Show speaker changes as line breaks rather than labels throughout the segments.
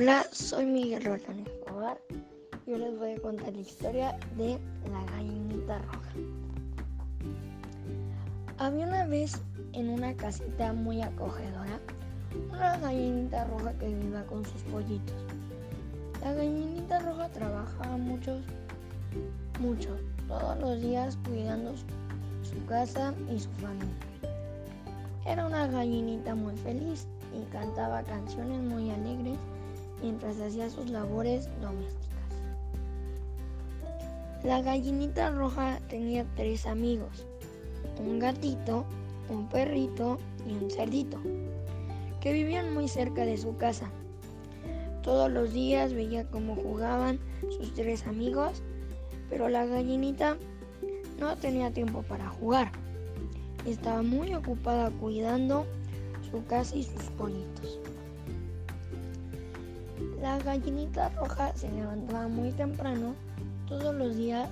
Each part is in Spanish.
Hola, soy Miguel Rolán Escobar y hoy les voy a contar la historia de la gallinita roja. Había una vez en una casita muy acogedora una gallinita roja que vivía con sus pollitos. La gallinita roja trabajaba mucho, mucho, todos los días cuidando su casa y su familia. Era una gallinita muy feliz y cantaba canciones muy alegres mientras hacía sus labores domésticas. La gallinita roja tenía tres amigos, un gatito, un perrito y un cerdito, que vivían muy cerca de su casa. Todos los días veía cómo jugaban sus tres amigos, pero la gallinita no tenía tiempo para jugar. Estaba muy ocupada cuidando su casa y sus pollitos. Gallinita roja se levantaba muy temprano todos los días.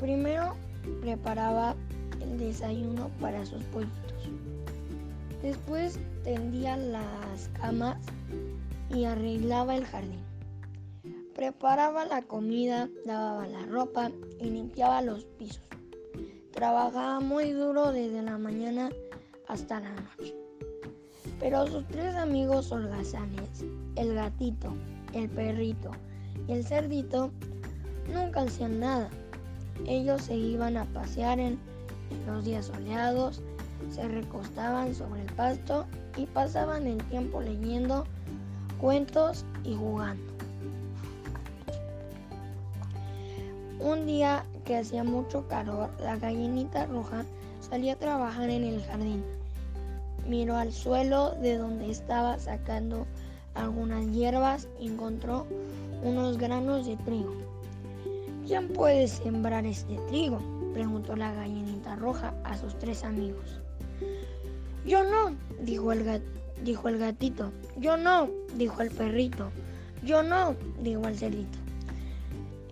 Primero preparaba el desayuno para sus pollitos. Después tendía las camas y arreglaba el jardín. Preparaba la comida, lavaba la ropa y limpiaba los pisos. Trabajaba muy duro desde la mañana hasta la noche. Pero sus tres amigos holgazanes, el gatito, el perrito y el cerdito, nunca hacían nada. Ellos se iban a pasear en los días soleados, se recostaban sobre el pasto y pasaban el tiempo leyendo cuentos y jugando. Un día que hacía mucho calor, la gallinita roja salía a trabajar en el jardín miró al suelo de donde estaba sacando algunas hierbas y encontró unos granos de trigo. ¿Quién puede sembrar este trigo? preguntó la gallinita roja a sus tres amigos. Yo no, dijo el, dijo el gatito. Yo no, dijo el perrito. Yo no, dijo el cerdito.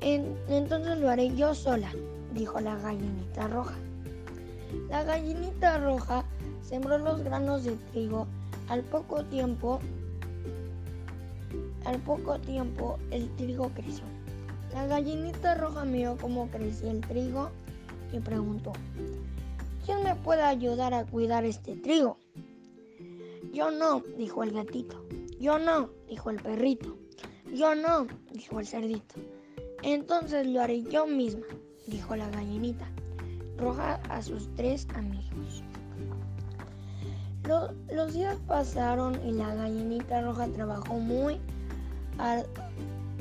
entonces lo haré yo sola, dijo la gallinita roja. La gallinita roja sembró los granos de trigo. Al poco tiempo, al poco tiempo el trigo creció. La gallinita roja miró cómo crecía el trigo y preguntó, ¿quién me puede ayudar a cuidar este trigo? Yo no, dijo el gatito. Yo no, dijo el perrito. Yo no, dijo el cerdito. Entonces lo haré yo misma, dijo la gallinita roja a sus tres amigos. Los, días pasaron y la gallinita roja trabajó muy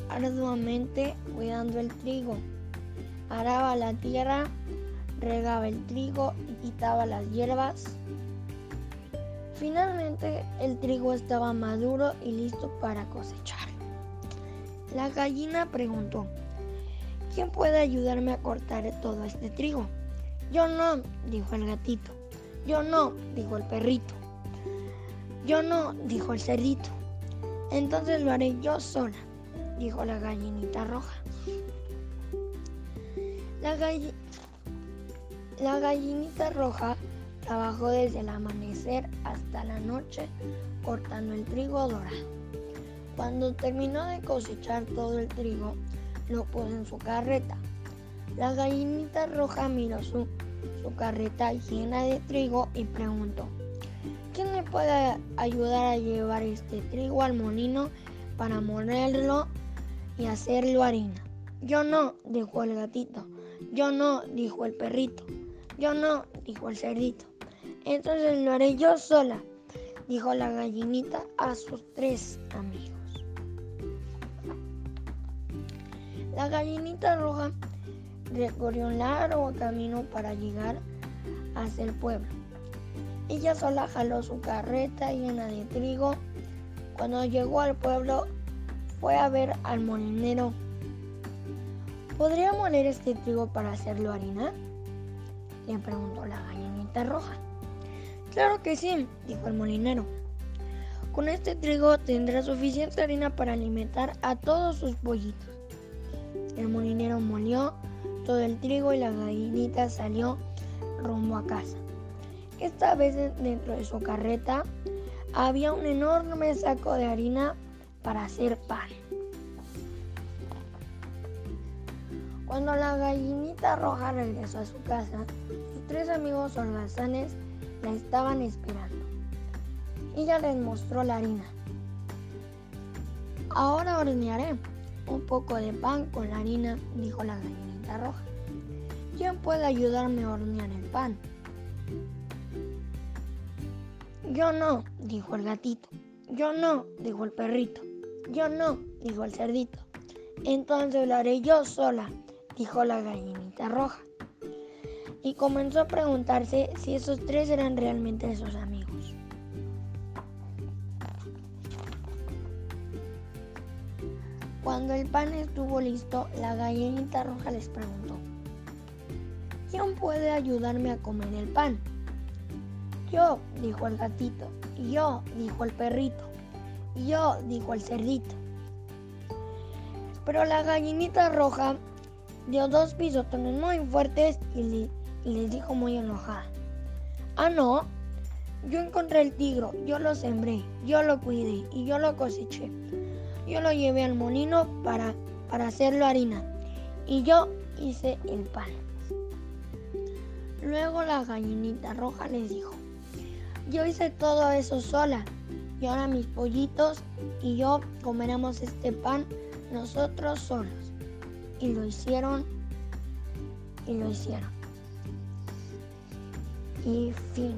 arduamente cuidando el trigo. Araba la tierra, regaba el trigo y quitaba las hierbas. Finalmente el trigo estaba maduro y listo para cosechar. La gallina preguntó, ¿quién puede ayudarme a cortar todo este trigo? Yo no, dijo el gatito. Yo no, dijo el perrito. Yo no, dijo el cerdito. Entonces lo haré yo sola, dijo la gallinita roja. La, la gallinita roja trabajó desde el amanecer hasta la noche cortando el trigo dorado. Cuando terminó de cosechar todo el trigo, lo puso en su carreta. La gallinita roja miró su su carreta llena de trigo y preguntó, ¿quién me puede ayudar a llevar este trigo al molino para molerlo y hacerlo harina? Yo no, dijo el gatito. Yo no, dijo el perrito. Yo no, dijo el cerdito. Entonces lo haré yo sola, dijo la gallinita a sus tres amigos. La gallinita roja recorrió un largo camino para llegar hacia el pueblo. Ella sola jaló su carreta llena de trigo. Cuando llegó al pueblo fue a ver al molinero. ¿Podría moler este trigo para hacerlo harina? Le preguntó la gallinita roja. Claro que sí, dijo el molinero. Con este trigo tendrá suficiente harina para alimentar a todos sus pollitos. El molinero molió todo el trigo y la gallinita salió rumbo a casa. Esta vez dentro de su carreta había un enorme saco de harina para hacer pan. Cuando la gallinita roja regresó a su casa, sus tres amigos holgazanes la estaban esperando. Ella les mostró la harina. Ahora hornearé un poco de pan con la harina, dijo la gallinita roja. ¿Quién puede ayudarme a hornear el pan? Yo no, dijo el gatito. Yo no, dijo el perrito. Yo no, dijo el cerdito. Entonces lo haré yo sola, dijo la gallinita roja. Y comenzó a preguntarse si esos tres eran realmente sus amigos. Cuando el pan estuvo listo, la gallinita roja les preguntó, ¿quién puede ayudarme a comer el pan? Yo, dijo el gatito. Yo, dijo el perrito. Yo, dijo el cerdito. Pero la gallinita roja dio dos pisotones muy fuertes y, les dijo muy enojada. Ah, no. Yo encontré el tigro, yo lo sembré, yo lo cuidé y yo lo coseché. Yo lo llevé al molino para, para hacerlo harina y yo hice el pan. Luego la gallinita roja les dijo, yo hice todo eso sola y ahora mis pollitos y yo comeremos este pan nosotros solos. Y lo hicieron y lo hicieron. Y fin.